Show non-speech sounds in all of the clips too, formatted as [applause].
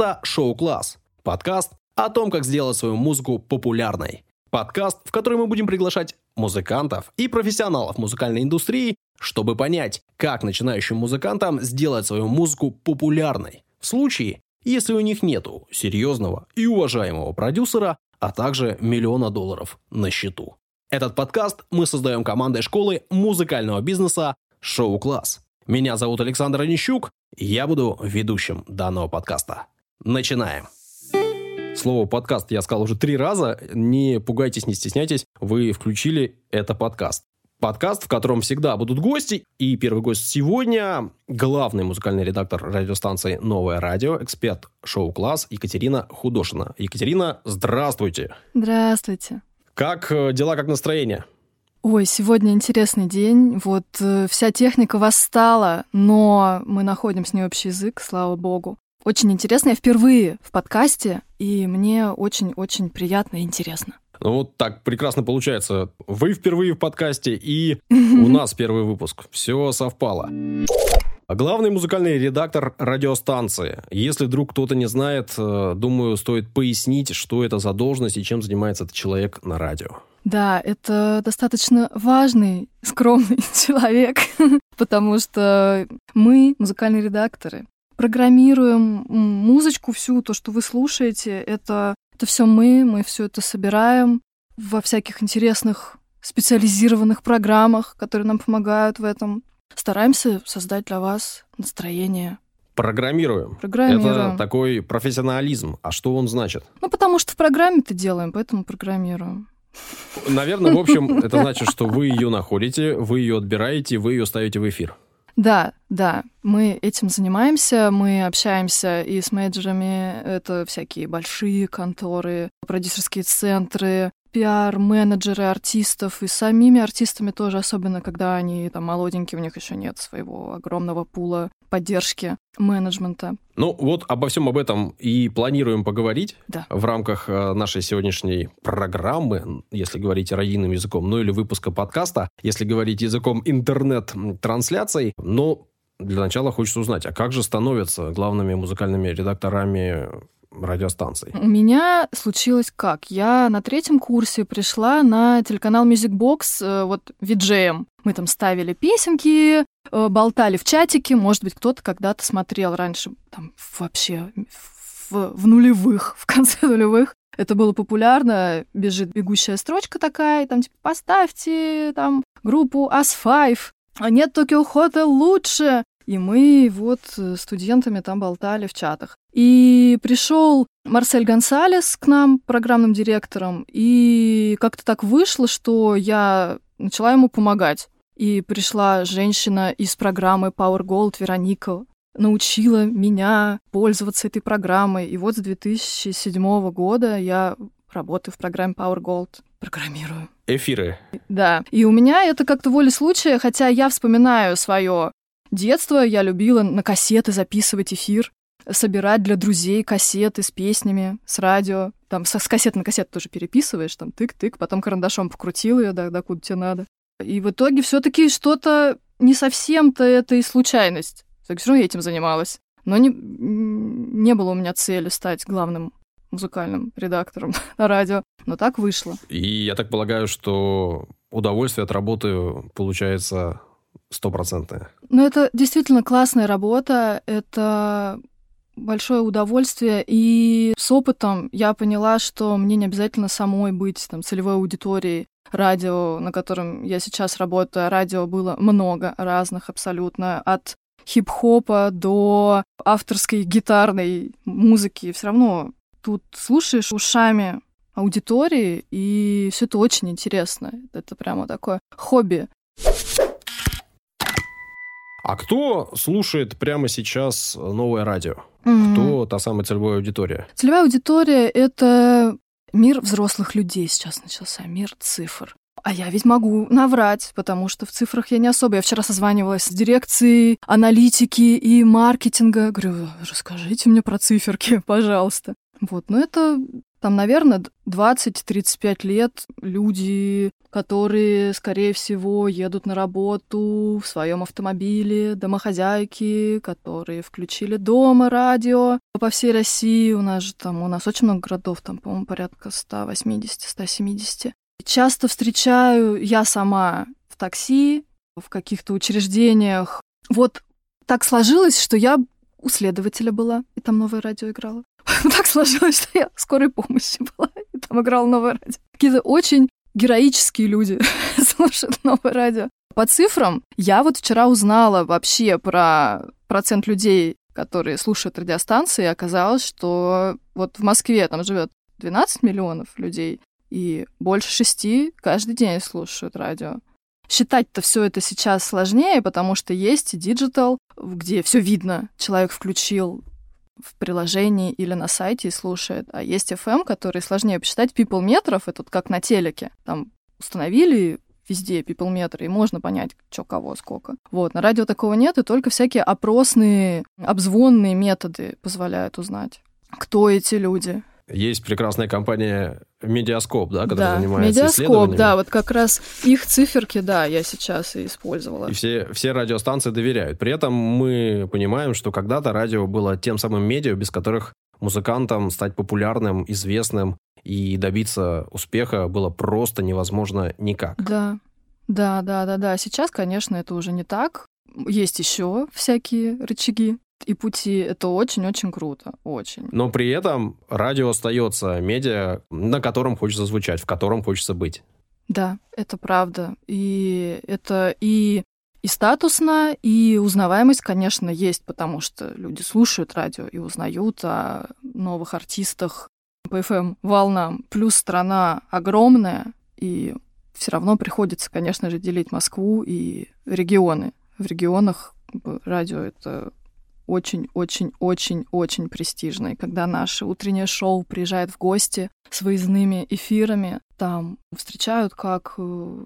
Это «Шоу-класс» – подкаст о том, как сделать свою музыку популярной. Подкаст, в который мы будем приглашать музыкантов и профессионалов музыкальной индустрии, чтобы понять, как начинающим музыкантам сделать свою музыку популярной. В случае, если у них нету серьезного и уважаемого продюсера, а также миллиона долларов на счету. Этот подкаст мы создаем командой школы музыкального бизнеса «Шоу-класс». Меня зовут Александр Онищук, я буду ведущим данного подкаста. Начинаем. Слово «подкаст» я сказал уже три раза. Не пугайтесь, не стесняйтесь. Вы включили это подкаст. Подкаст, в котором всегда будут гости. И первый гость сегодня – главный музыкальный редактор радиостанции «Новое радио», эксперт шоу-класс Екатерина Худошина. Екатерина, здравствуйте. Здравствуйте. Как э, дела, как настроение? Ой, сегодня интересный день. Вот э, вся техника восстала, но мы находим с ней общий язык, слава богу. Очень интересно. Я впервые в подкасте, и мне очень-очень приятно и интересно. Ну, вот так прекрасно получается. Вы впервые в подкасте, и [laughs] у нас первый выпуск. Все совпало. Главный музыкальный редактор радиостанции. Если вдруг кто-то не знает, э, думаю, стоит пояснить, что это за должность и чем занимается этот человек на радио. Да, это достаточно важный, скромный [laughs] человек, [laughs] потому что мы, музыкальные редакторы, программируем музычку всю, то, что вы слушаете, это, это все мы, мы все это собираем во всяких интересных специализированных программах, которые нам помогают в этом. Стараемся создать для вас настроение. Программируем. Программируем. Это такой профессионализм. А что он значит? Ну, потому что в программе-то делаем, поэтому программируем. Наверное, в общем, [laughs] это значит, что вы ее находите, вы ее отбираете, вы ее ставите в эфир. Да, да, мы этим занимаемся, мы общаемся и с менеджерами, это всякие большие конторы, продюсерские центры, пиар-менеджеры артистов и самими артистами тоже, особенно когда они там молоденькие, у них еще нет своего огромного пула поддержки менеджмента. Ну вот обо всем об этом и планируем поговорить да. в рамках э, нашей сегодняшней программы, если говорить родийным языком, ну или выпуска подкаста, если говорить языком интернет-трансляций. Но для начала хочется узнать, а как же становятся главными музыкальными редакторами радиостанций? У меня случилось как? Я на третьем курсе пришла на телеканал Music Box, э, вот виджеем. Мы там ставили песенки, э, болтали в чатике. Может быть, кто-то когда-то смотрел раньше, там вообще в, в нулевых, в конце [laughs] нулевых. Это было популярно. Бежит бегущая строчка такая, там типа поставьте там группу As5. А нет Токио Hotel лучше. И мы вот студентами там болтали в чатах. И пришел Марсель Гонсалес к нам, программным директором, и как-то так вышло, что я начала ему помогать. И пришла женщина из программы Power Gold, Вероника, научила меня пользоваться этой программой. И вот с 2007 года я работаю в программе Power Gold, программирую. Эфиры. Да. И у меня это как-то волей случая, хотя я вспоминаю свое детство, я любила на кассеты записывать эфир собирать для друзей кассеты с песнями, с радио. Там с, с кассеты на кассету тоже переписываешь, там тык-тык, потом карандашом покрутил ее, да, да, куда тебе надо. И в итоге все таки что-то не совсем-то это и случайность. Так все равно я этим занималась. Но не, не было у меня цели стать главным музыкальным редактором [laughs] на радио. Но так вышло. И я так полагаю, что удовольствие от работы получается стопроцентное. Ну, это действительно классная работа. Это большое удовольствие. И с опытом я поняла, что мне не обязательно самой быть там, целевой аудиторией радио, на котором я сейчас работаю. Радио было много разных абсолютно. От хип-хопа до авторской гитарной музыки. Все равно тут слушаешь ушами аудитории, и все это очень интересно. Это прямо такое хобби. А кто слушает прямо сейчас новое радио? Mm-hmm. Кто та самая целевая аудитория? Целевая аудитория — это мир взрослых людей сейчас начался, мир цифр. А я ведь могу наврать, потому что в цифрах я не особо. Я вчера созванивалась с дирекцией аналитики и маркетинга. Говорю, расскажите мне про циферки, [laughs] пожалуйста. Вот, но это Там, наверное, 20-35 лет люди, которые, скорее всего, едут на работу в своем автомобиле, домохозяйки, которые включили дома радио по всей России. У нас же там, у нас очень много городов, там, по-моему, порядка 180-170. Часто встречаю я сама в такси, в каких-то учреждениях. Вот так сложилось, что я у следователя была, и там новое радио играло. [laughs] так сложилось, что я в скорой помощи [laughs] была, и там играл новое радио. Какие-то очень героические люди [laughs] слушают новое радио. По цифрам, я вот вчера узнала вообще про процент людей, которые слушают радиостанции, и оказалось, что вот в Москве там живет 12 миллионов людей, и больше шести каждый день слушают радио. Считать-то все это сейчас сложнее, потому что есть digital, где все видно. Человек включил в приложении или на сайте и слушает. А есть FM, который сложнее посчитать. People meter ов, это как на телеке. Там установили везде people meter ы, и можно понять, что кого, сколько. Вот, на радио такого нет, и только всякие опросные, обзвонные методы позволяют узнать, кто эти люди. Есть прекрасная компания Медиаскоп, да, которая да, занимается Медиаскоп, да, вот как раз их циферки, да, я сейчас и использовала. И все, все радиостанции доверяют. При этом мы понимаем, что когда-то радио было тем самым медиа, без которых музыкантам стать популярным, известным и добиться успеха было просто невозможно никак. Да, да, да, да, да. Сейчас, конечно, это уже не так. Есть еще всякие рычаги и пути. Это очень-очень круто, очень. Но при этом радио остается медиа, на котором хочется звучать, в котором хочется быть. Да, это правда. И это и и статусно, и узнаваемость, конечно, есть, потому что люди слушают радио и узнают о новых артистах по FM волнам. Плюс страна огромная, и все равно приходится, конечно же, делить Москву и регионы. В регионах радио это очень-очень-очень-очень престижной. Когда наше утреннее шоу приезжает в гости с выездными эфирами, там встречают как э,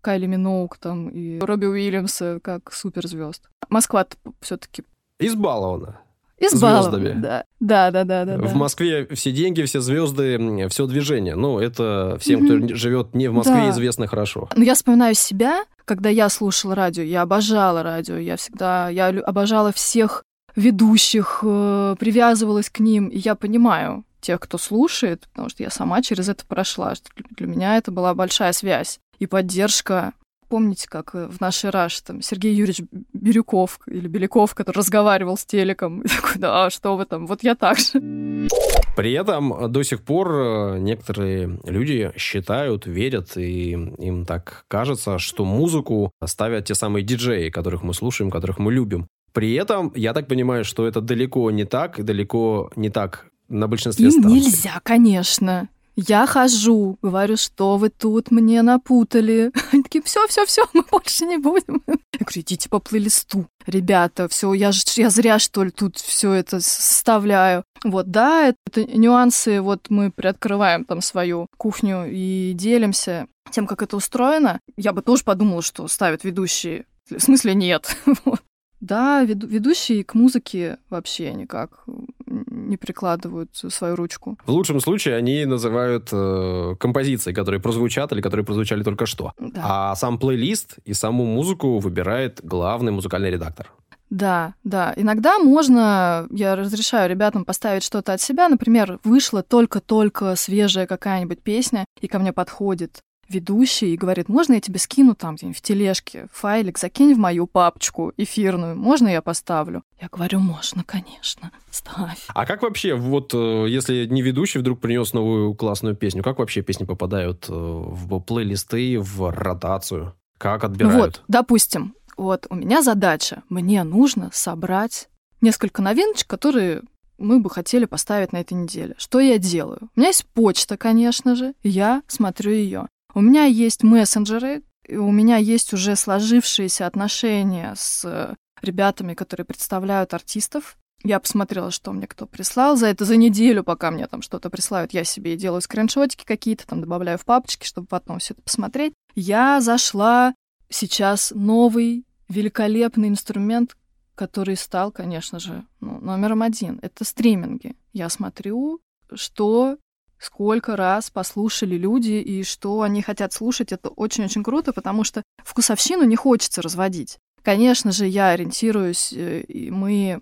Кайли Миноук там и Робби Уильямса как суперзвезд. Москва все-таки избалована. Избалована, звездами. Да. Да, да, да, да. В Москве все деньги, все звезды, все движение. Ну, это всем, mm-hmm. кто живет не в Москве, да. известно хорошо. Ну, я вспоминаю себя, когда я слушала радио, я обожала радио, я всегда, я обожала всех ведущих, э, привязывалась к ним. И я понимаю тех, кто слушает, потому что я сама через это прошла. Что для меня это была большая связь и поддержка. Помните, как э, в нашей Раш там Сергей Юрьевич Бирюков или Беляков, который разговаривал с телеком, [laughs] и такой, да, что вы там, вот я так же. При этом до сих пор э, некоторые люди считают, верят, и им так кажется, что музыку ставят те самые диджеи, которых мы слушаем, которых мы любим. При этом, я так понимаю, что это далеко не так, далеко не так на большинстве Им станций. нельзя, конечно. Я хожу, говорю, что вы тут мне напутали. [laughs] Они такие, все, все, все, мы больше не будем. Я говорю, идите по плейлисту. Ребята, все, я, же, я зря, что ли, тут все это составляю. Вот, да, это нюансы, вот мы приоткрываем там свою кухню и делимся тем, как это устроено. Я бы тоже подумала, что ставят ведущие. В смысле, нет. [laughs] Да, ведущие к музыке вообще никак не прикладывают свою ручку. В лучшем случае они называют э, композиции, которые прозвучат или которые прозвучали только что. Да. А сам плейлист и саму музыку выбирает главный музыкальный редактор. Да, да. Иногда можно, я разрешаю ребятам поставить что-то от себя. Например, вышла только-только свежая какая-нибудь песня, и ко мне подходит ведущий и говорит, можно я тебе скину там где-нибудь в тележке файлик, закинь в мою папочку эфирную, можно я поставлю? Я говорю, можно, конечно, ставь. А как вообще, вот э, если не ведущий вдруг принес новую классную песню, как вообще песни попадают э, в плейлисты, в ротацию? Как отбирают? Вот, допустим, вот у меня задача, мне нужно собрать несколько новиночек, которые мы бы хотели поставить на этой неделе. Что я делаю? У меня есть почта, конечно же, я смотрю ее. У меня есть мессенджеры, у меня есть уже сложившиеся отношения с ребятами, которые представляют артистов. Я посмотрела, что мне кто прислал. За это за неделю, пока мне там что-то присылают, я себе делаю скриншотики какие-то, там добавляю в папочки, чтобы потом все это посмотреть. Я зашла сейчас новый великолепный инструмент, который стал, конечно же, ну, номером один. Это стриминги. Я смотрю, что сколько раз послушали люди и что они хотят слушать, это очень-очень круто, потому что вкусовщину не хочется разводить. Конечно же, я ориентируюсь, э, и мы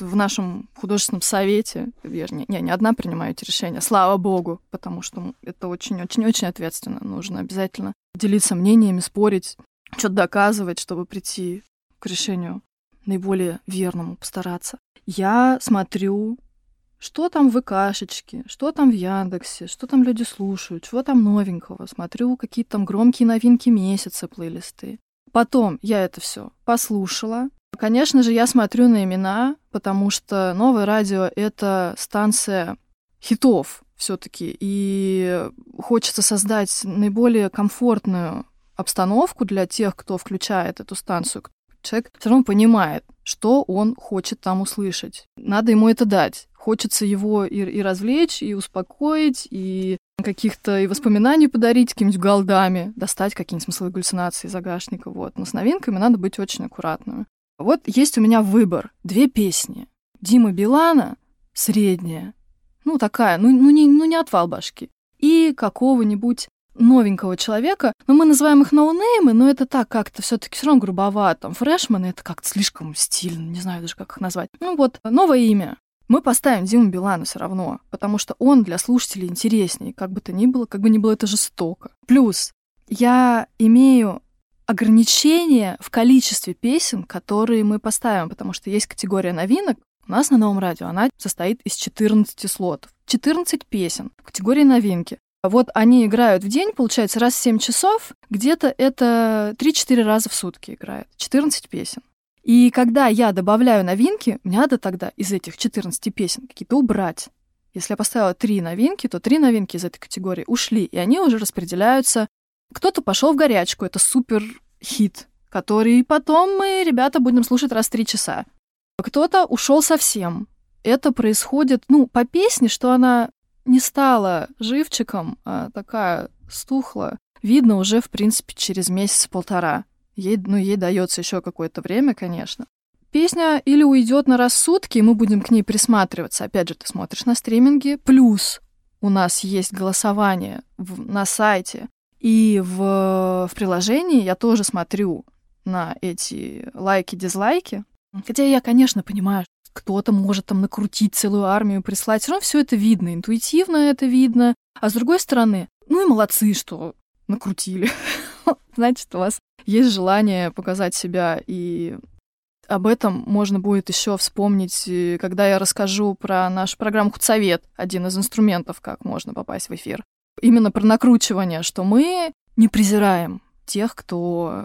в нашем художественном совете, я не, не, не одна принимаю эти решения, слава богу, потому что это очень-очень-очень ответственно. Нужно обязательно делиться мнениями, спорить, что-то доказывать, чтобы прийти к решению наиболее верному, постараться. Я смотрю, что там в ВКшечке, что там в Яндексе, что там люди слушают, чего там новенького. Смотрю какие-то там громкие новинки месяца, плейлисты. Потом я это все послушала, Конечно же, я смотрю на имена, потому что новое радио — это станция хитов все-таки, и хочется создать наиболее комфортную обстановку для тех, кто включает эту станцию. Человек все равно понимает, что он хочет там услышать. Надо ему это дать. Хочется его и, и развлечь, и успокоить, и каких-то и воспоминаний подарить какими-нибудь голдами, достать какие-нибудь смысловые галлюцинации загашника. Вот. Но с новинками надо быть очень аккуратными. Вот есть у меня выбор. Две песни. Дима Билана, средняя, ну такая, ну, ну, не, ну не отвал башки. И какого-нибудь новенького человека, но мы называем их ноунеймы, но это так как-то все таки все равно грубовато. Там фрешмены — это как-то слишком стильно, не знаю даже, как их назвать. Ну вот, новое имя. Мы поставим Диму Билана все равно, потому что он для слушателей интереснее, как бы то ни было, как бы ни было это жестоко. Плюс я имею ограничение в количестве песен, которые мы поставим, потому что есть категория новинок. У нас на новом радио она состоит из 14 слотов. 14 песен в категории новинки. Вот они играют в день, получается, раз в 7 часов, где-то это 3-4 раза в сутки играют. 14 песен. И когда я добавляю новинки, мне надо тогда из этих 14 песен какие-то убрать. Если я поставила три новинки, то три новинки из этой категории ушли, и они уже распределяются кто-то пошел в горячку, это супер хит, который потом мы, ребята, будем слушать раз в три часа. Кто-то ушел совсем. Это происходит, ну, по песне, что она не стала живчиком, а такая стухла, видно уже, в принципе, через месяц-полтора. Ей, ну, ей дается еще какое-то время, конечно. Песня или уйдет на рассудки, и мы будем к ней присматриваться. Опять же, ты смотришь на стриминге. Плюс у нас есть голосование в, на сайте и в, в приложении я тоже смотрю на эти лайки-дизлайки. Хотя я, конечно, понимаю, кто-то может там накрутить целую армию, прислать. Все равно все это видно, интуитивно это видно. А с другой стороны, ну и молодцы, что накрутили. [laughs] Значит, у вас есть желание показать себя, и об этом можно будет еще вспомнить, э, когда я расскажу про нашу программу «Худсовет», один из инструментов, как можно попасть в эфир именно про накручивание, что мы не презираем тех, кто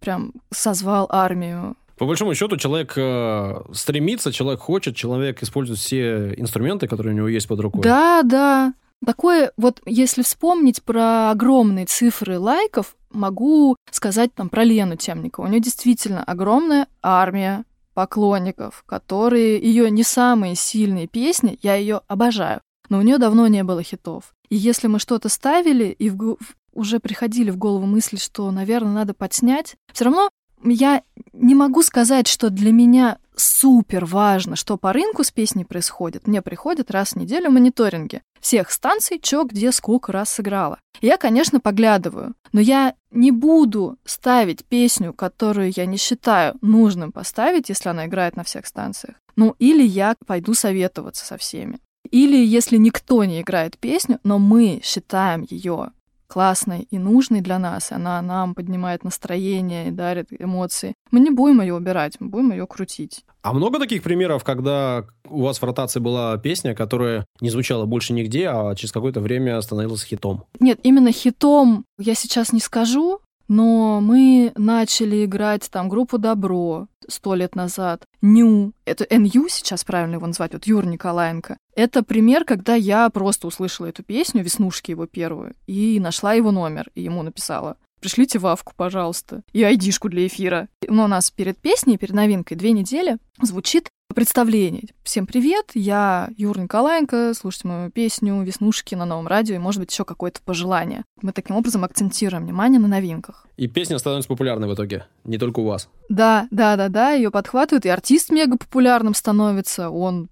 прям созвал армию. По большому счету, человек э, стремится, человек хочет, человек использует все инструменты, которые у него есть под рукой. Да, да. Такое, вот если вспомнить про огромные цифры лайков, могу сказать там про Лену Темникову. У нее действительно огромная армия поклонников, которые ее не самые сильные песни, я ее обожаю, но у нее давно не было хитов. И если мы что-то ставили и в, уже приходили в голову мысли, что, наверное, надо подснять, все равно я не могу сказать, что для меня супер важно, что по рынку с песней происходит. Мне приходят раз в неделю мониторинги всех станций, что где сколько раз сыграла. Я, конечно, поглядываю, но я не буду ставить песню, которую я не считаю нужным поставить, если она играет на всех станциях. Ну, или я пойду советоваться со всеми. Или если никто не играет песню, но мы считаем ее классной и нужной для нас, она нам поднимает настроение и дарит эмоции, мы не будем ее убирать, мы будем ее крутить. А много таких примеров, когда у вас в ротации была песня, которая не звучала больше нигде, а через какое-то время становилась хитом? Нет, именно хитом я сейчас не скажу, но мы начали играть там группу «Добро» сто лет назад, «Ню», это «НЮ» сейчас правильно его назвать, вот Юр Николаенко. Это пример, когда я просто услышала эту песню, «Веснушки» его первую, и нашла его номер, и ему написала пришлите вавку, пожалуйста, и айдишку для эфира. Но у нас перед песней, перед новинкой две недели звучит представление. Всем привет, я Юра Николаенко, слушайте мою песню «Веснушки» на новом радио и, может быть, еще какое-то пожелание. Мы таким образом акцентируем внимание на новинках. И песня становится популярной в итоге, не только у вас. Да, да, да, да, ее подхватывают, и артист мега популярным становится, он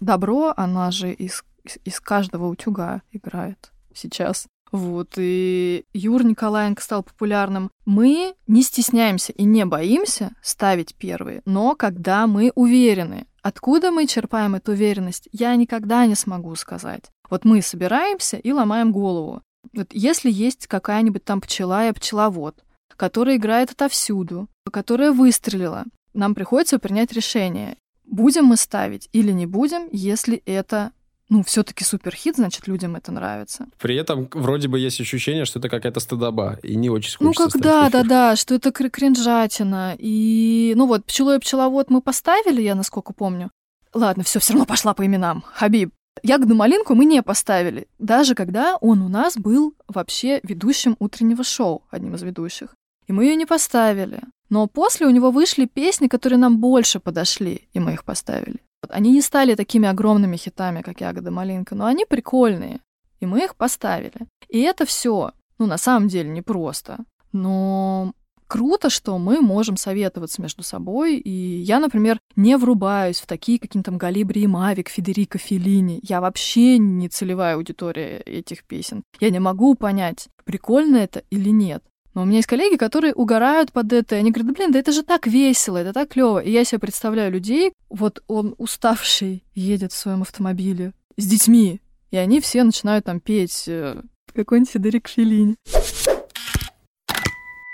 Добро, она же из из, из каждого утюга играет сейчас. Вот, и Юр Николаенко стал популярным. Мы не стесняемся и не боимся ставить первые, но когда мы уверены. Откуда мы черпаем эту уверенность, я никогда не смогу сказать. Вот мы собираемся и ломаем голову. Вот если есть какая-нибудь там пчела и пчеловод, которая играет отовсюду, которая выстрелила, нам приходится принять решение, будем мы ставить или не будем, если это ну, все-таки суперхит, значит, людям это нравится. При этом вроде бы есть ощущение, что это какая-то стыдоба, и не очень Ну, как да, да, да, что это кринжатина. И, ну вот, пчелой и пчеловод мы поставили, я насколько помню. Ладно, все, все равно пошла по именам. Хабиб. Ягоду малинку мы не поставили, даже когда он у нас был вообще ведущим утреннего шоу, одним из ведущих. И мы ее не поставили. Но после у него вышли песни, которые нам больше подошли, и мы их поставили. Они не стали такими огромными хитами, как «Ягода малинка», но они прикольные, и мы их поставили. И это все, ну, на самом деле, непросто. Но круто, что мы можем советоваться между собой. И я, например, не врубаюсь в такие какие-то там Галибри и Мавик, Федерико Феллини. Я вообще не целевая аудитория этих песен. Я не могу понять, прикольно это или нет. Но у меня есть коллеги, которые угорают под это, они говорят, да блин, да это же так весело, это так клево. И я себе представляю людей, вот он уставший едет в своем автомобиле с детьми, и они все начинают там петь э, какой-нибудь Федерик Феллини.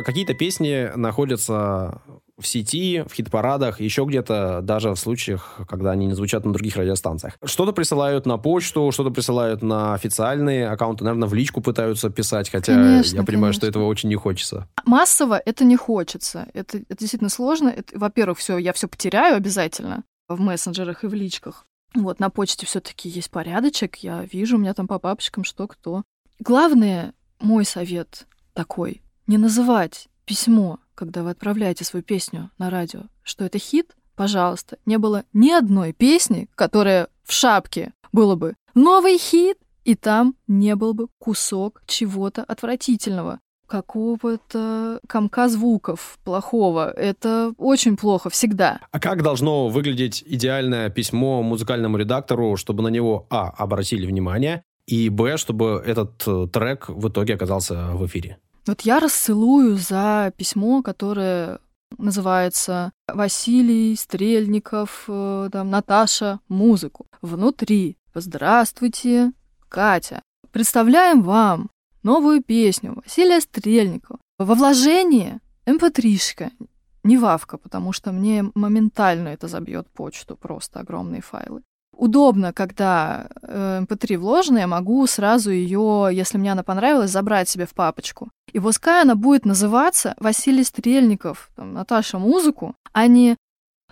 Какие-то песни находятся в сети, в хит-парадах, еще где-то, даже в случаях, когда они не звучат на других радиостанциях. Что-то присылают на почту, что-то присылают на официальные аккаунты, наверное, в личку пытаются писать, хотя конечно, я понимаю, конечно. что этого очень не хочется. Массово это не хочется. Это, это действительно сложно. Это, во-первых, все, я все потеряю обязательно в мессенджерах и в личках. Вот, на почте все-таки есть порядочек, я вижу, у меня там по папочкам что кто. Главное, мой совет такой, не называть письмо когда вы отправляете свою песню на радио, что это хит, пожалуйста, не было ни одной песни, которая в шапке было бы новый хит, и там не был бы кусок чего-то отвратительного какого-то комка звуков плохого. Это очень плохо всегда. А как должно выглядеть идеальное письмо музыкальному редактору, чтобы на него, а, обратили внимание, и, б, чтобы этот э, трек в итоге оказался в эфире? Вот я расцелую за письмо, которое называется «Василий Стрельников, э, там, Наташа, музыку». Внутри «Здравствуйте, Катя. Представляем вам новую песню Василия Стрельникова. Во вложении mp3-шка, эм не вавка, потому что мне моментально это забьет почту, просто огромные файлы удобно, когда MP3 э, вложена, я могу сразу ее, если мне она понравилась, забрать себе в папочку. И пускай она будет называться Василий Стрельников, там, Наташа музыку, а не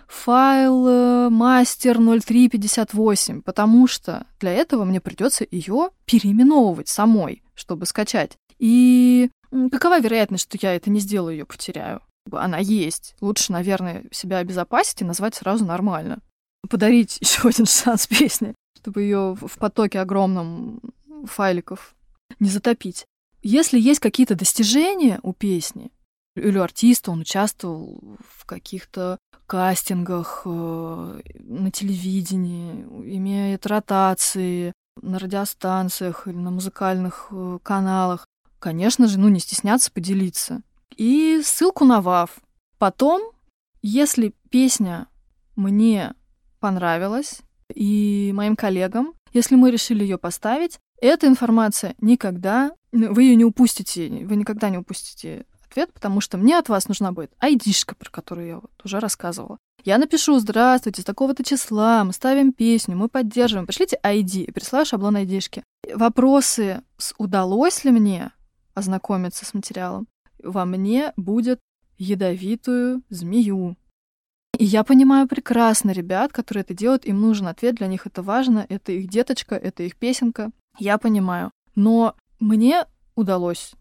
файл э, мастер 0358, потому что для этого мне придется ее переименовывать самой, чтобы скачать. И какова вероятность, что я это не сделаю, ее потеряю? Она есть. Лучше, наверное, себя обезопасить и назвать сразу нормально подарить [laughs] еще один шанс песни, чтобы ее в потоке огромном файликов не затопить. Если есть какие-то достижения у песни, или артиста, он участвовал в каких-то кастингах э, на телевидении, имеет ротации на радиостанциях или на музыкальных э, каналах, конечно же, ну, не стесняться поделиться. И ссылку на ВАВ. Потом, если песня мне понравилась и моим коллегам. Если мы решили ее поставить, эта информация никогда, вы ее не упустите, вы никогда не упустите ответ, потому что мне от вас нужна будет айдишка, про которую я вот уже рассказывала. Я напишу «Здравствуйте, с такого-то числа, мы ставим песню, мы поддерживаем». Пришлите ID и присылаю шаблон айдишки. Вопросы с «Удалось ли мне ознакомиться с материалом?» во мне будет ядовитую змею. И я понимаю прекрасно ребят, которые это делают, им нужен ответ, для них это важно, это их деточка, это их песенка. Я понимаю. Но мне удалось.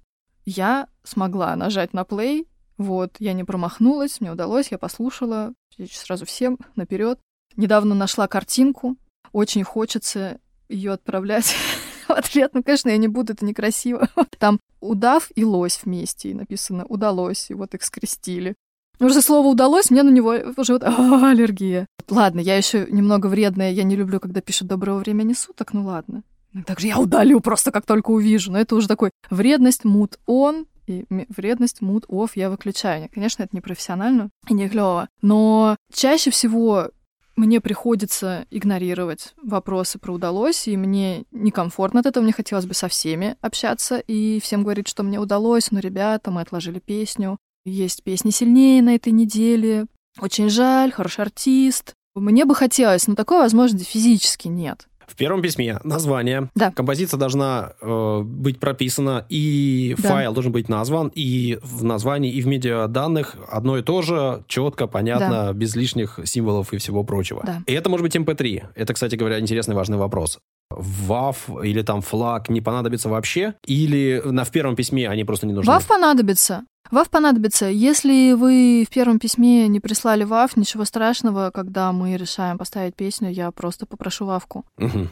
Я смогла нажать на плей, вот, я не промахнулась, мне удалось, я послушала, сразу всем наперед. Недавно нашла картинку, очень хочется ее отправлять [laughs] в ответ. Ну, конечно, я не буду, это некрасиво. Там удав и лось вместе, и написано «удалось», и вот их скрестили. Уже слово удалось, мне на него уже вот а, аллергия. Ладно, я еще немного вредная, я не люблю, когда пишут «доброго времени суток», ну ладно. Также я удалю просто, как только увижу. Но это уже такой вредность, мут он, и вредность, мут, off я выключаю. Конечно, это не профессионально и не клево. Но чаще всего мне приходится игнорировать вопросы про удалось, и мне некомфортно от этого, мне хотелось бы со всеми общаться и всем говорить, что мне удалось, но, ребята, мы отложили песню, есть песни сильнее на этой неделе, очень жаль, хороший артист. Мне бы хотелось, но такой возможности физически нет. В первом письме название. Да. Композиция должна э, быть прописана, и да. файл должен быть назван, и в названии, и в медиаданных одно и то же, четко, понятно, да. без лишних символов и всего прочего. Да. И это может быть MP3. Эм это, кстати говоря, интересный важный вопрос. WAV или там флаг не понадобится вообще? Или на, в первом письме они просто не нужны? WAV понадобится. ВАВ понадобится. Если вы в первом письме не прислали ВАВ, ничего страшного, когда мы решаем поставить песню, я просто попрошу ВАВку. Угу.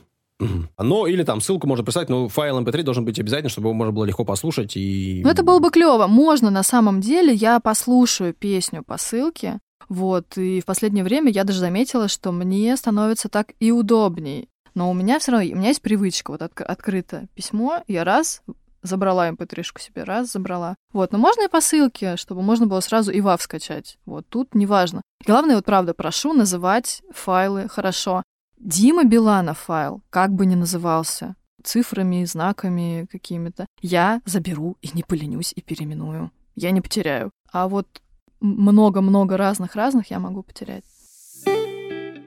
Ну, или там ссылку можно прислать, но файл MP3 эм должен быть обязательно, чтобы его можно было легко послушать и... Ну, это было бы клево. Можно, на самом деле, я послушаю песню по ссылке, вот, и в последнее время я даже заметила, что мне становится так и удобней. Но у меня все равно, у меня есть привычка, вот от, открыто письмо, я раз забрала mp3 себе, раз, забрала. Вот, но можно и по ссылке, чтобы можно было сразу и WAV скачать. Вот, тут неважно. Главное, вот правда, прошу называть файлы хорошо. Дима Биланов файл, как бы ни назывался, цифрами, знаками какими-то, я заберу и не поленюсь и переименую. Я не потеряю. А вот много-много разных-разных я могу потерять.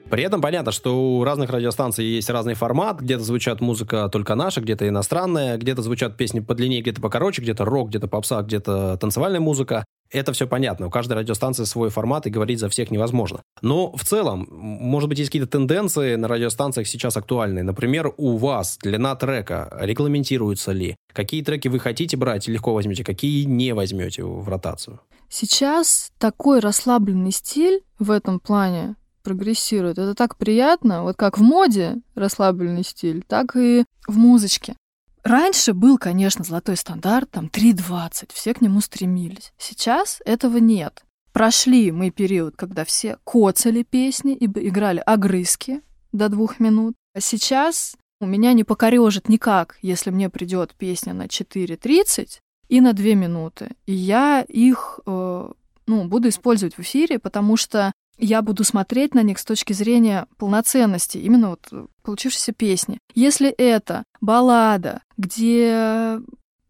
При этом понятно, что у разных радиостанций есть разный формат. Где-то звучат музыка только наша, где-то иностранная, где-то звучат песни подлиннее, где-то покороче, где-то рок, где-то попса, где-то танцевальная музыка. Это все понятно. У каждой радиостанции свой формат, и говорить за всех невозможно. Но в целом, может быть, есть какие-то тенденции на радиостанциях сейчас актуальные. Например, у вас длина трека регламентируется ли? Какие треки вы хотите брать, легко возьмете, какие не возьмете в ротацию? Сейчас такой расслабленный стиль в этом плане, прогрессирует. Это так приятно, вот как в моде расслабленный стиль, так и в музычке. Раньше был, конечно, золотой стандарт, там 3.20, все к нему стремились. Сейчас этого нет. Прошли мы период, когда все коцали песни и играли огрызки до двух минут. А сейчас у меня не покорежит никак, если мне придет песня на 4.30 и на 2 минуты. И я их э, ну, буду использовать в эфире, потому что я буду смотреть на них с точки зрения полноценности, именно вот э, получившейся песни. Если это баллада, где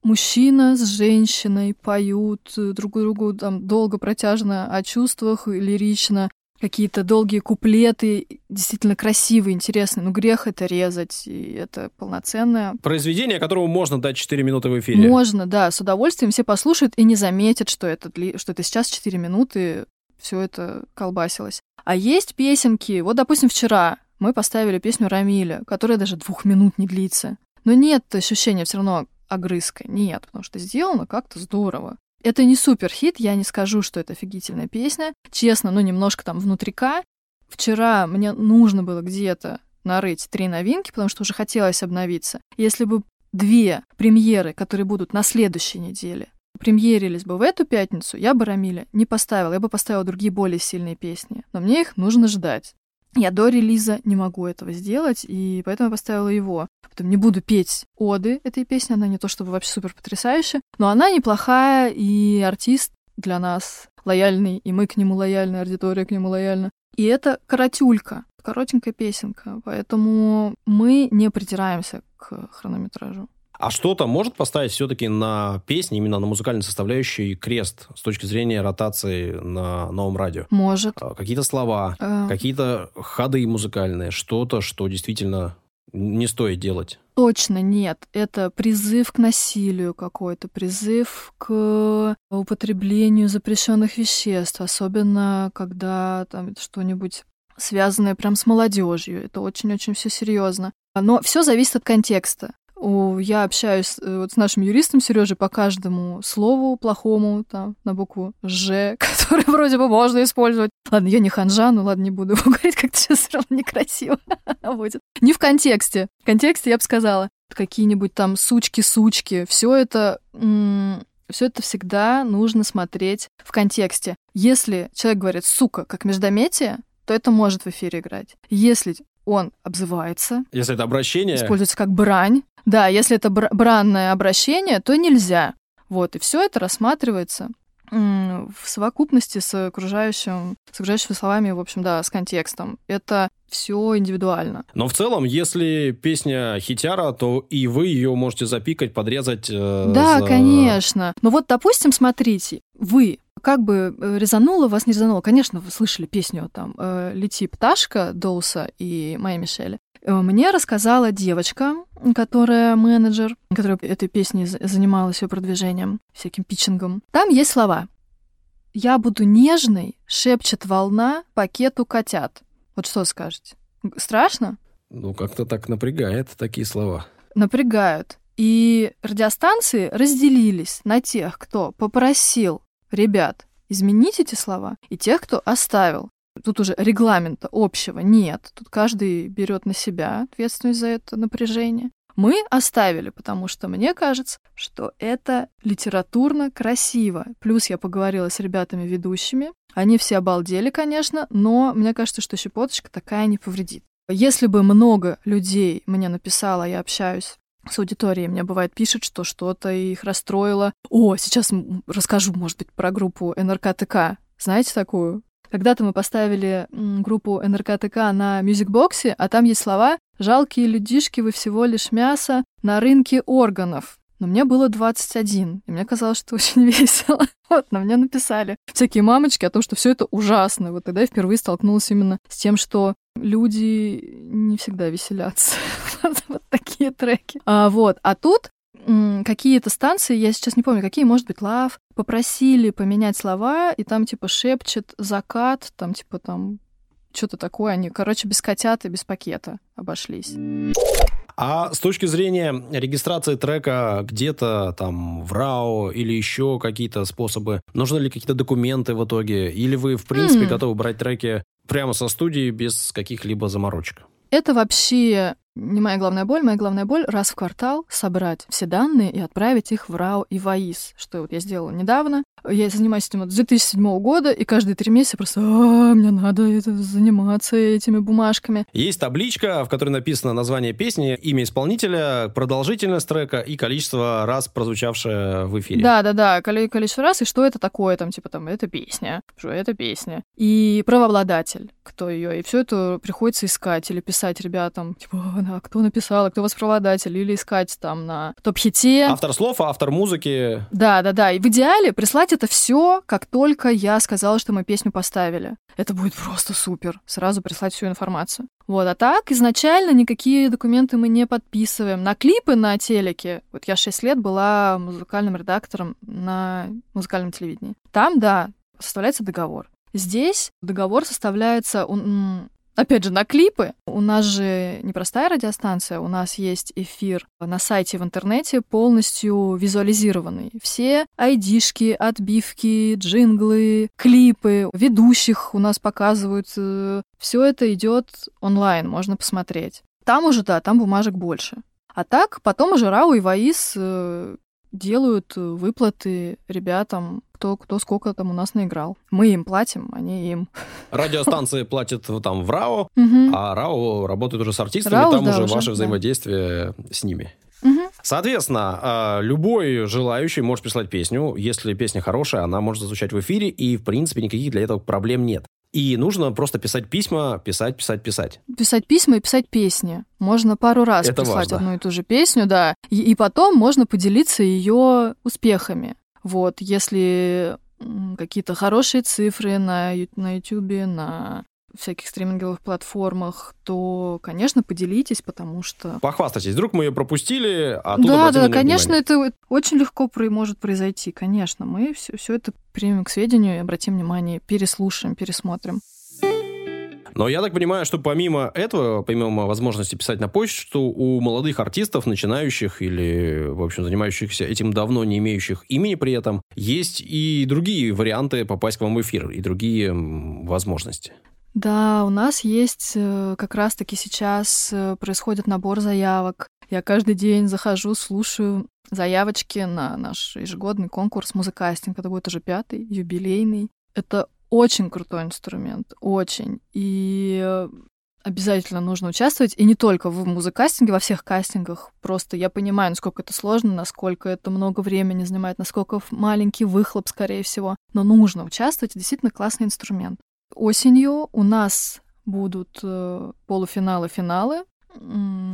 мужчина с женщиной поют э, друг другу там долго, протяжно о чувствах, лирично, какие-то долгие куплеты, действительно красивые, интересные. Ну, грех это резать, и это полноценное. Произведение, которому можно дать 4 минуты в эфире. Можно, да, с удовольствием все послушают и не заметят, что это, что это сейчас 4 минуты все это колбасилось. А есть песенки, вот, допустим, вчера мы поставили песню Рамиля, которая даже двух минут не длится. Но нет ощущения все равно огрызка, нет, потому что сделано как-то здорово. Это не супер хит, я не скажу, что это офигительная песня. Честно, ну немножко там внутрика. Вчера мне нужно было где-то нарыть три новинки, потому что уже хотелось обновиться. Если бы две премьеры, которые будут на следующей неделе, премьерились бы в эту пятницу, я бы Рамиля не поставила, я бы поставила другие более сильные песни. Но мне их нужно ждать. Я до релиза не могу этого сделать, и поэтому я поставила его. Потом не буду петь оды этой песни, она не то чтобы вообще супер потрясающая, но она неплохая, и артист для нас лояльный, и мы к нему лояльны, аудитория к нему лояльна. И это коротюлька, коротенькая песенка, поэтому мы не притираемся к хронометражу. А что-то может поставить все-таки на песни, именно на музыкальной составляющей крест с точки зрения ротации на новом радио? Может. А, какие-то слова, э... какие-то ходы музыкальные, что-то, что действительно не стоит делать. Точно нет. Это призыв к насилию какой-то, призыв к употреблению запрещенных веществ, особенно когда там что-нибудь связанное прям с молодежью. Это очень-очень все серьезно. Но все зависит от контекста. Я общаюсь э, вот с нашим юристом Сережей по каждому слову плохому, там, на букву «Ж», [laughs] который вроде бы можно использовать. Ладно, я не ханжа, ну ладно, не буду его говорить, как-то сейчас все равно некрасиво [laughs] будет. Не в контексте. В контексте я бы сказала, какие-нибудь там сучки-сучки, все это Все это всегда нужно смотреть в контексте. Если человек говорит «сука» как междометие, то это может в эфире играть. Если он обзывается. Если это обращение. Используется как брань. Да, если это бр- бранное обращение, то нельзя. Вот, и все это рассматривается в совокупности с окружающим, с окружающими словами, в общем, да, с контекстом. Это все индивидуально. Но в целом, если песня хитяра, то и вы ее можете запикать, подрезать. Э, да, за... конечно. Но вот, допустим, смотрите, вы как бы э, резануло, вас не резануло. Конечно, вы слышали песню там э, «Лети, пташка» Доуса и Майя Мишеля. Э, мне рассказала девочка, которая менеджер, которая этой песней занималась ее продвижением, всяким питчингом. Там есть слова. «Я буду нежной», шепчет волна пакету котят. Вот что скажете? Страшно? Ну, как-то так напрягает такие слова. Напрягают. И радиостанции разделились на тех, кто попросил ребят изменить эти слова, и тех, кто оставил. Тут уже регламента общего нет. Тут каждый берет на себя ответственность за это напряжение. Мы оставили, потому что мне кажется, что это литературно красиво. Плюс я поговорила с ребятами-ведущими. Они все обалдели, конечно, но мне кажется, что щепоточка такая не повредит. Если бы много людей мне написало, я общаюсь с аудиторией. Мне бывает пишет, что что-то их расстроило. О, сейчас расскажу, может быть, про группу НРКТК. Знаете такую? Когда-то мы поставили группу НРКТК на мюзикбоксе, а там есть слова «Жалкие людишки, вы всего лишь мясо на рынке органов». Но мне было 21, и мне казалось, что очень [laughs] весело. Вот, на мне написали всякие мамочки о том, что все это ужасно. Вот тогда я впервые столкнулась именно с тем, что люди не всегда веселятся. [laughs] вот такие треки. А, вот, а тут какие-то станции, я сейчас не помню, какие, может быть, Лав, попросили поменять слова, и там типа шепчет закат, там типа там что-то такое. Они, короче, без котят и без пакета обошлись. А с точки зрения регистрации трека где-то там в РАО или еще какие-то способы, нужны ли какие-то документы в итоге? Или вы, в принципе, mm. готовы брать треки прямо со студии без каких-либо заморочек? Это вообще не моя главная боль. Моя главная боль — раз в квартал собрать все данные и отправить их в РАО и ВАИС, что вот я сделала недавно. Я занимаюсь этим вот с 2007 года, и каждые три месяца просто а, мне надо это, заниматься этими бумажками. Есть табличка, в которой написано название песни, имя исполнителя, продолжительность трека и количество раз прозвучавшее в эфире. Да-да-да, количество раз, и что это такое, там, типа, там, это песня, что это песня. И правообладатель, кто ее, и все это приходится искать или писать ребятам, типа, да, кто написал, кто правообладатель, или искать там на топ-хите. Автор слов, автор музыки. Да-да-да, и в идеале прислать это все, как только я сказала, что мы песню поставили. Это будет просто супер. Сразу прислать всю информацию. Вот, а так изначально никакие документы мы не подписываем. На клипы на телеке, вот я 6 лет была музыкальным редактором на музыкальном телевидении. Там, да, составляется договор. Здесь договор составляется, Опять же, на клипы. У нас же не простая радиостанция, у нас есть эфир на сайте в интернете полностью визуализированный. Все айдишки, отбивки, джинглы, клипы, ведущих у нас показывают. Э, Все это идет онлайн, можно посмотреть. Там уже, да, там бумажек больше. А так, потом уже Рау и Ваис э, делают э, выплаты ребятам, кто, кто сколько там у нас наиграл. Мы им платим, они им. [laughs] Радиостанции платят там в РАО, а РАО работает уже с артистами, там уже ваше взаимодействие с ними. Соответственно, а, любой желающий может прислать песню. Если песня хорошая, она может зазвучать в эфире, и, в принципе, никаких для этого проблем нет. И нужно просто писать письма, писать, писать, писать. Писать письма и писать песни. Можно пару раз Это прислать важно. одну и ту же песню, да. И, и потом можно поделиться ее успехами. Вот, если какие-то хорошие цифры на, на YouTube, на всяких стриминговых платформах, то, конечно, поделитесь, потому что... Похвастайтесь. Вдруг мы ее пропустили, а тут Да, да, конечно, внимание. это очень легко может произойти, конечно. Мы все, все это примем к сведению и обратим внимание, переслушаем, пересмотрим. Но я так понимаю, что помимо этого, помимо возможности писать на почту, у молодых артистов, начинающих или, в общем, занимающихся этим давно, не имеющих имени при этом, есть и другие варианты попасть к вам в эфир, и другие возможности. Да, у нас есть э, как раз-таки сейчас э, происходит набор заявок. Я каждый день захожу, слушаю заявочки на наш ежегодный конкурс музыкастинг. Это будет уже пятый, юбилейный. Это очень крутой инструмент, очень. И обязательно нужно участвовать, и не только в музыкастинге, во всех кастингах. Просто я понимаю, насколько это сложно, насколько это много времени занимает, насколько маленький выхлоп, скорее всего. Но нужно участвовать, действительно классный инструмент. Осенью у нас будут э, полуфиналы, финалы.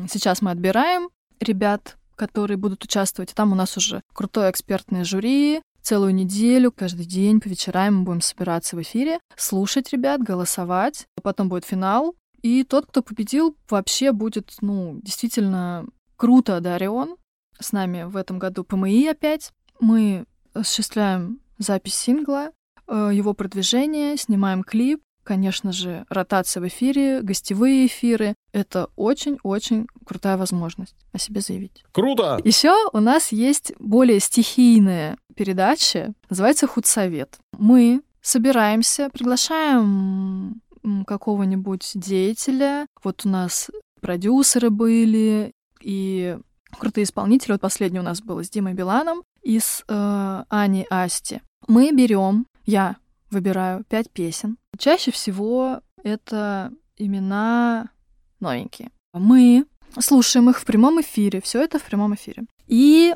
Сейчас мы отбираем ребят, которые будут участвовать. Там у нас уже крутое экспертное жюри, целую неделю, каждый день по вечерам мы будем собираться в эфире, слушать ребят, голосовать. Потом будет финал, и тот, кто победил, вообще будет, ну, действительно круто одарен. С нами в этом году ПМИ опять. Мы осуществляем запись сингла, его продвижение, снимаем клип, конечно же, ротация в эфире, гостевые эфиры. Это очень-очень крутая возможность о себе заявить. Круто! Еще у нас есть более стихийная передача, называется «Худсовет». Мы собираемся, приглашаем какого-нибудь деятеля. Вот у нас продюсеры были и крутые исполнители. Вот последний у нас был с Димой Биланом и с э, Аней Асти. Мы берем, я выбираю пять песен. Чаще всего это имена новенькие. Мы слушаем их в прямом эфире, все это в прямом эфире. И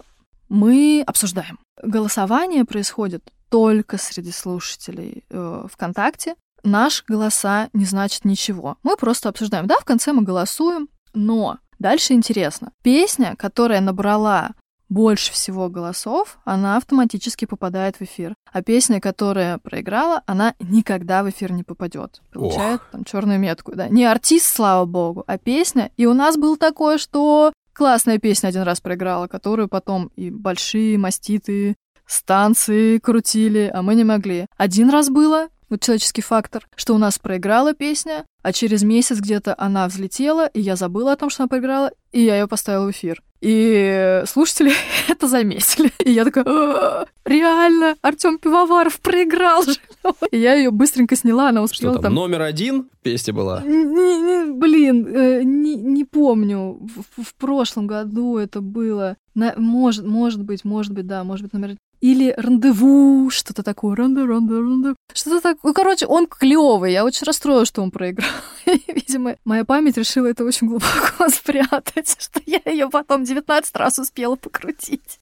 мы обсуждаем. Голосование происходит только среди слушателей э, ВКонтакте наши голоса не значат ничего. Мы просто обсуждаем. Да, в конце мы голосуем, но дальше интересно. Песня, которая набрала больше всего голосов, она автоматически попадает в эфир. А песня, которая проиграла, она никогда в эфир не попадет. Получает Ох. там черную метку. Да. Не артист, слава богу, а песня. И у нас было такое, что классная песня один раз проиграла, которую потом и большие маститы станции крутили, а мы не могли. Один раз было, вот человеческий фактор, что у нас проиграла песня, а через месяц где-то она взлетела, и я забыла о том, что она проиграла, и я ее поставила в эфир. И слушатели [laughs] это заметили. И я такая, «А, реально, Артем Пивоваров проиграл же. [laughs] И я ее быстренько сняла, она успела что там. Номер один песня была? Блин, э, не, помню. В, прошлом году это было. Может, может быть, может быть, да, может быть, номер или рандеву, что-то такое, ранде, ранде, ранде. Что-то такое. Ну, короче, он клевый. Я очень расстроилась, что он проиграл. [laughs] Видимо, моя память решила это очень глубоко [laughs] спрятать, что я ее потом 19 раз успела покрутить.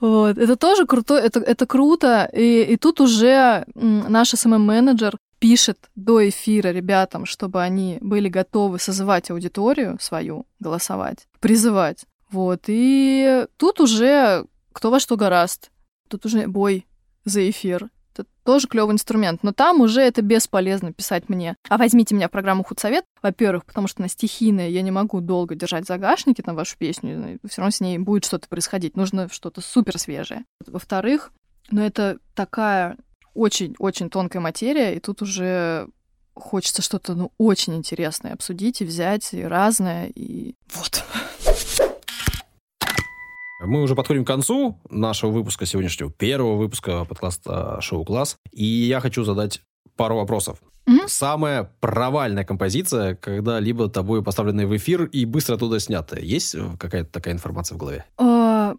Вот. Это тоже круто, это, это круто. И, и тут уже наш SMM-менеджер пишет до эфира ребятам, чтобы они были готовы созывать аудиторию свою, голосовать, призывать. Вот. И тут уже кто во что гораст. Тут уже бой за эфир. Это тоже клевый инструмент, но там уже это бесполезно писать мне. А возьмите меня в программу худсовет, во-первых, потому что она стихийная, я не могу долго держать загашники на вашу песню, все равно с ней будет что-то происходить, нужно что-то супер свежее. Во-вторых, ну это такая очень-очень тонкая материя, и тут уже хочется что-то ну, очень интересное обсудить и взять, и разное, и вот. Мы уже подходим к концу нашего выпуска сегодняшнего, первого выпуска подкаста «Шоу Класс». И я хочу задать пару вопросов. Mm-hmm. Самая провальная композиция, когда-либо тобой поставленная в эфир и быстро оттуда снятая. Есть какая-то такая информация в голове? А,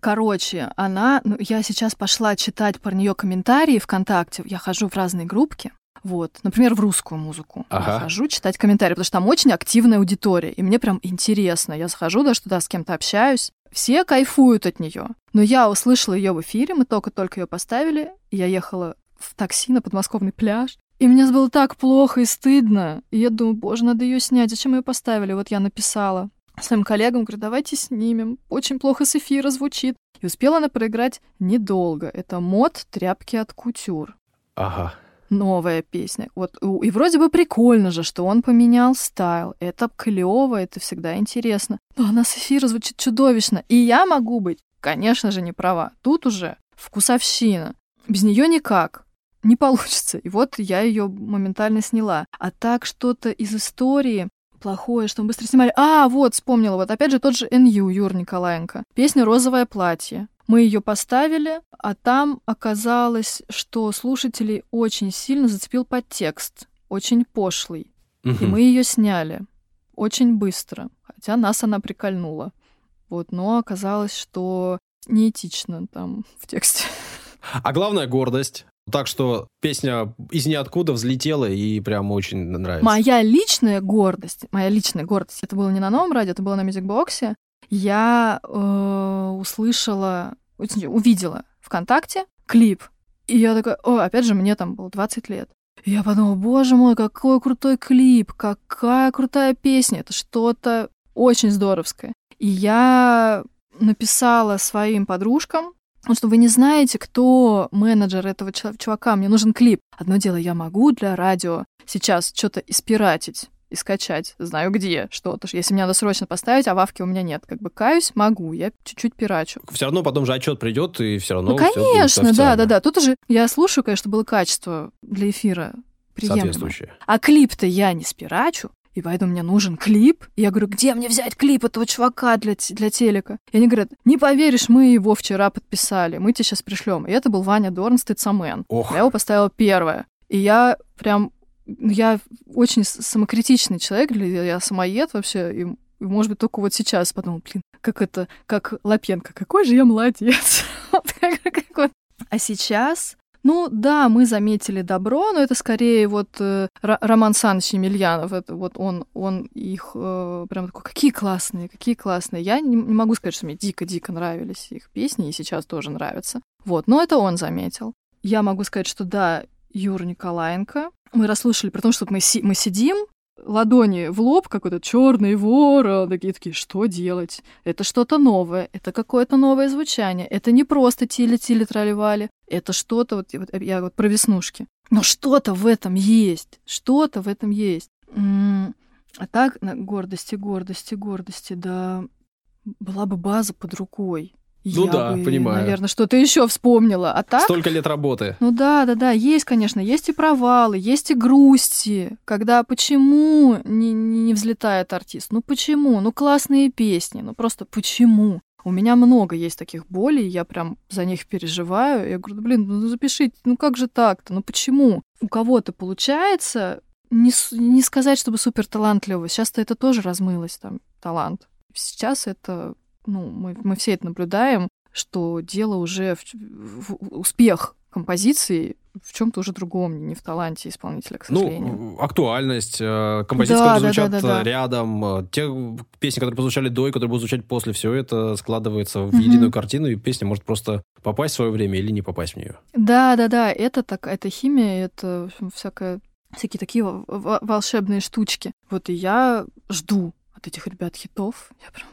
короче, она... Ну, я сейчас пошла читать про нее комментарии ВКонтакте. Я хожу в разные группки. Вот, например, в русскую музыку. Ага. Я хожу читать комментарии, потому что там очень активная аудитория, и мне прям интересно. Я захожу даже туда, с кем-то общаюсь, все кайфуют от нее. Но я услышала ее в эфире, мы только-только ее поставили. Я ехала в такси на подмосковный пляж. И мне было так плохо и стыдно. И я думаю, боже, надо ее снять. Зачем ее поставили? Вот я написала своим коллегам, говорю, давайте снимем. Очень плохо с эфира звучит. И успела она проиграть недолго. Это мод тряпки от кутюр. Ага новая песня. Вот, и вроде бы прикольно же, что он поменял стайл. Это клево, это всегда интересно. Но она с эфира звучит чудовищно. И я могу быть, конечно же, не права. Тут уже вкусовщина. Без нее никак. Не получится. И вот я ее моментально сняла. А так что-то из истории плохое, что мы быстро снимали. А, вот, вспомнила. Вот опять же тот же Н.Ю. Юр Николаенко. Песня «Розовое платье». Мы ее поставили, а там оказалось, что слушателей очень сильно зацепил подтекст, очень пошлый. Угу. И мы ее сняли очень быстро, хотя нас она прикольнула. Вот, но оказалось, что неэтично там в тексте. А главное гордость. Так что песня из ниоткуда взлетела и прям очень нравится. Моя личная гордость, моя личная гордость, это было не на новом радио, это было на мюзикбоксе. Я э, услышала, увидела ВКонтакте клип. И я такая, о, опять же, мне там было 20 лет. И я подумала, боже мой, какой крутой клип, какая крутая песня, это что-то очень здоровское. И я написала своим подружкам, Потому что вы не знаете, кто менеджер этого чувака. Мне нужен клип. Одно дело, я могу для радио сейчас что-то испиратить и скачать. Знаю где что-то. Если мне надо срочно поставить, а вавки у меня нет. Как бы каюсь, могу. Я чуть-чуть пирачу. Все равно потом же отчет придет, и все равно. Ну, конечно, да, да, да. Тут уже я слушаю, конечно, было качество для эфира приемлемо. А клип-то я не спирачу, и поэтому мне нужен клип. И я говорю, где мне взять клип этого чувака для, для телека? И они говорят, не поверишь, мы его вчера подписали, мы тебе сейчас пришлем. И это был Ваня Дорн, Стыцамен. Я его поставила первое. И я прям, я очень самокритичный человек, я самоед вообще, и может быть, только вот сейчас подумал, блин, как это, как Лапенко, какой же я молодец. [laughs] А сейчас ну да, мы заметили добро, но это скорее вот э, Роман Саныч Емельянов, это вот он, он их э, прям такой, какие классные, какие классные. Я не, не могу сказать, что мне дико-дико нравились их песни, и сейчас тоже нравятся. Вот, но это он заметил. Я могу сказать, что да, Юра Николаенко. Мы расслышали, при том, что мы, си- мы сидим, ладони в лоб, как этот черный ворон, такие такие, что делать? Это что-то новое, это какое-то новое звучание, это не просто тили-тили траливали, это что-то, вот, вот я вот про веснушки. Но что-то в этом есть, что-то в этом есть. А так, на гордости, гордости, гордости, да, была бы база под рукой. Ну я да, бы, понимаю. Наверное, что-то еще вспомнила. А так? Столько лет работы. Ну да, да, да, есть, конечно, есть и провалы, есть и грусти, когда почему не, не взлетает артист? Ну почему? Ну классные песни, ну просто почему? У меня много есть таких болей, я прям за них переживаю. Я говорю, блин, ну запишите, ну как же так-то, ну почему? У кого-то получается, не, не сказать, чтобы супер талантливо. Сейчас-то это тоже размылось, там, талант. Сейчас это ну, мы, мы все это наблюдаем, что дело уже в, в успех композиции в чем-то уже другом, не в таланте исполнителя, к ну, сожалению. Ну, актуальность, э, композиции, да, которые звучат да, да, да, рядом, э, те песни, которые прозвучали до и которые будут звучать после, все это складывается в mm-hmm. единую картину, и песня может просто попасть в свое время или не попасть в нее. Да, да, да, это так, это химия, это всякое, всякие такие волшебные штучки. Вот и я жду от этих ребят хитов. Я прям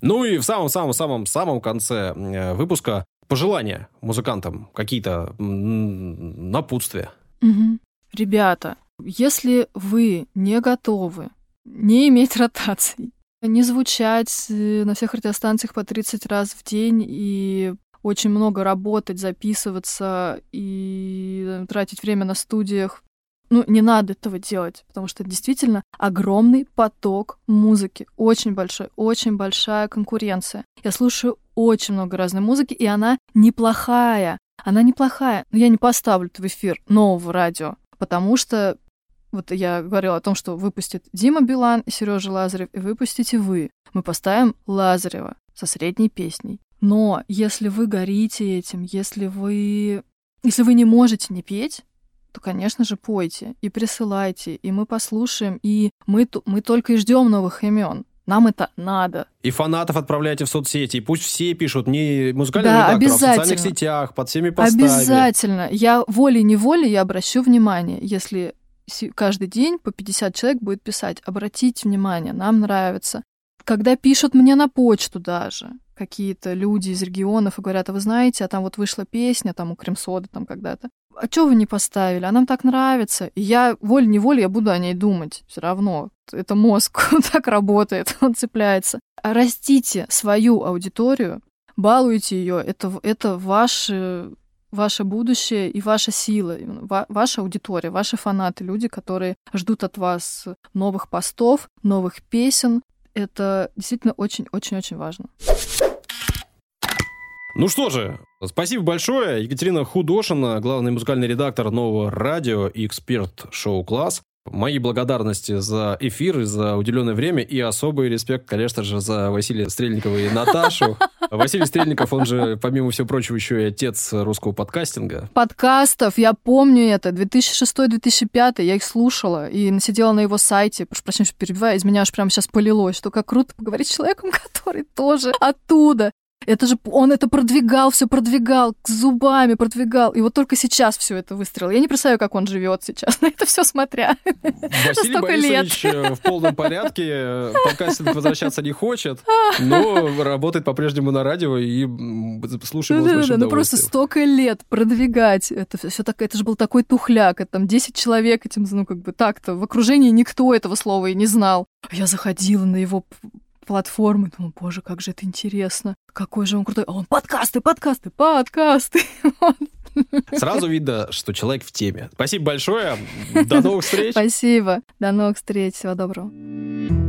ну и в самом-самом-самом-самом конце э, выпуска пожелания музыкантам, какие-то напутствия. Угу. Ребята, если вы не готовы не иметь ротаций, не звучать э, на всех радиостанциях по 30 раз в день и очень много работать, записываться и э, тратить время на студиях, ну, не надо этого делать, потому что действительно огромный поток музыки, очень большой, очень большая конкуренция. Я слушаю очень много разной музыки, и она неплохая. Она неплохая. Но я не поставлю в эфир нового радио, потому что вот я говорила о том, что выпустит Дима Билан и Сережа Лазарев, и выпустите вы. Мы поставим Лазарева со средней песней. Но если вы горите этим, если вы... Если вы не можете не петь, то, конечно же, пойте и присылайте, и мы послушаем, и мы, мы только и ждем новых имен. Нам это надо. И фанатов отправляйте в соцсети, и пусть все пишут, не музыкальный да, редактор, а в социальных сетях, под всеми постами. Обязательно. Я волей-неволей я обращу внимание, если каждый день по 50 человек будет писать, обратите внимание, нам нравится. Когда пишут мне на почту даже, какие-то люди из регионов и говорят, а вы знаете, а там вот вышла песня, там у Кремсода там когда-то а что вы не поставили? А нам так нравится. И я волей-неволей я буду о ней думать все равно. Это мозг, [laughs] он так работает, он цепляется. А растите свою аудиторию, балуйте ее. Это, это ваше, ваше будущее и ваша сила, ваша аудитория, ваши фанаты, люди, которые ждут от вас новых постов, новых песен. Это действительно очень-очень-очень важно. Ну что же, спасибо большое. Екатерина Худошина, главный музыкальный редактор нового радио и эксперт шоу-класс. Мои благодарности за эфир и за уделенное время, и особый респект, конечно же, за Василия Стрельникова и Наташу. [laughs] Василий Стрельников, он же, помимо всего прочего, еще и отец русского подкастинга. Подкастов, я помню это, 2006-2005, я их слушала и сидела на его сайте, прошу прощения, что перебиваю, из меня аж прямо сейчас полилось, что как круто поговорить с человеком, [laughs] который тоже оттуда. Это же он это продвигал, все продвигал, к зубами продвигал. И вот только сейчас все это выстрелил. Я не представляю, как он живет сейчас, [laughs] на это все смотря. Василий Столько Борисович лет. э, в полном порядке, подкастинг возвращаться не хочет, но работает по-прежнему на радио и м, слушаем его с Да-да-да, ну просто столько лет продвигать. Это все так, это же был такой тухляк. Это там 10 человек этим, ну как бы так-то. В окружении никто этого слова и не знал. А Я заходила на его платформы, думаю, боже, как же это интересно. Какой же он крутой. А он подкасты, подкасты, подкасты. [laughs] Сразу видно, что человек в теме. Спасибо большое. До новых встреч. Спасибо. До новых встреч. Всего доброго.